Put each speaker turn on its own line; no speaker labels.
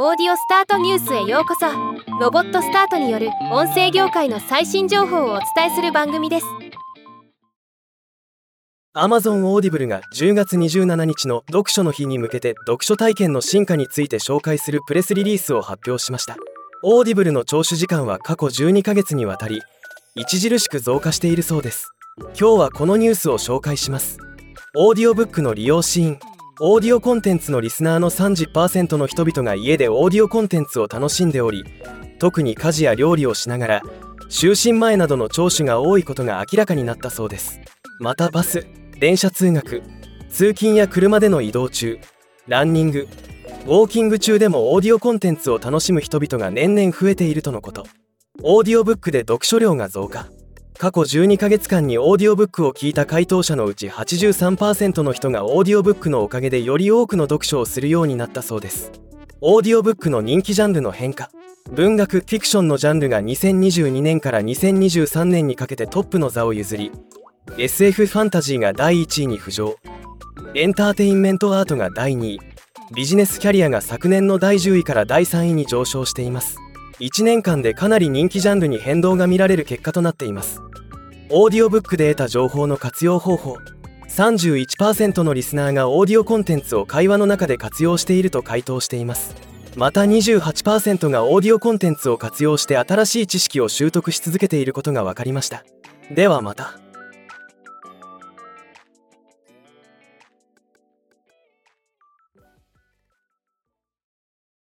オーディオスタートニュースへようこそ。ロボットスタートによる音声業界の最新情報をお伝えする番組です。
Amazon Audible が10月27日の読書の日に向けて読書体験の進化について紹介するプレスリリースを発表しました。Audible の聴取時間は過去12ヶ月にわたり著しく増加しているそうです。今日はこのニュースを紹介します。オーディオブックの利用シーン。オーディオコンテンツのリスナーの30%の人々が家でオーディオコンテンツを楽しんでおり特に家事や料理をしながら就寝前などの聴取が多いことが明らかになったそうです。またバス電車通学通勤や車での移動中ランニングウォーキング中でもオーディオコンテンツを楽しむ人々が年々増えているとのこと。オーディオブックで読書量が増加。過去12ヶ月間にオーディオブックを聞いた回答者のうち83%の人がオーディオブックのおかげでより多くの読書をするようになったそうです。オーディオブックの人気ジャンルの変化。文学フィクションのジャンルが2022年から2023年にかけてトップの座を譲り SF ファンタジーが第1位に浮上。エンターテインメントアートが第2位。ビジネスキャリアが昨年の第10位から第3位に上昇しています。1年間でかなり人気ジャンルに変動が見られる結果となっています。オーディオブックで得た情報の活用方法。31%のリスナーがオーディオコンテンツを会話の中で活用していると回答しています。また28%がオーディオコンテンツを活用して新しい知識を習得し続けていることが分かりました。ではまた。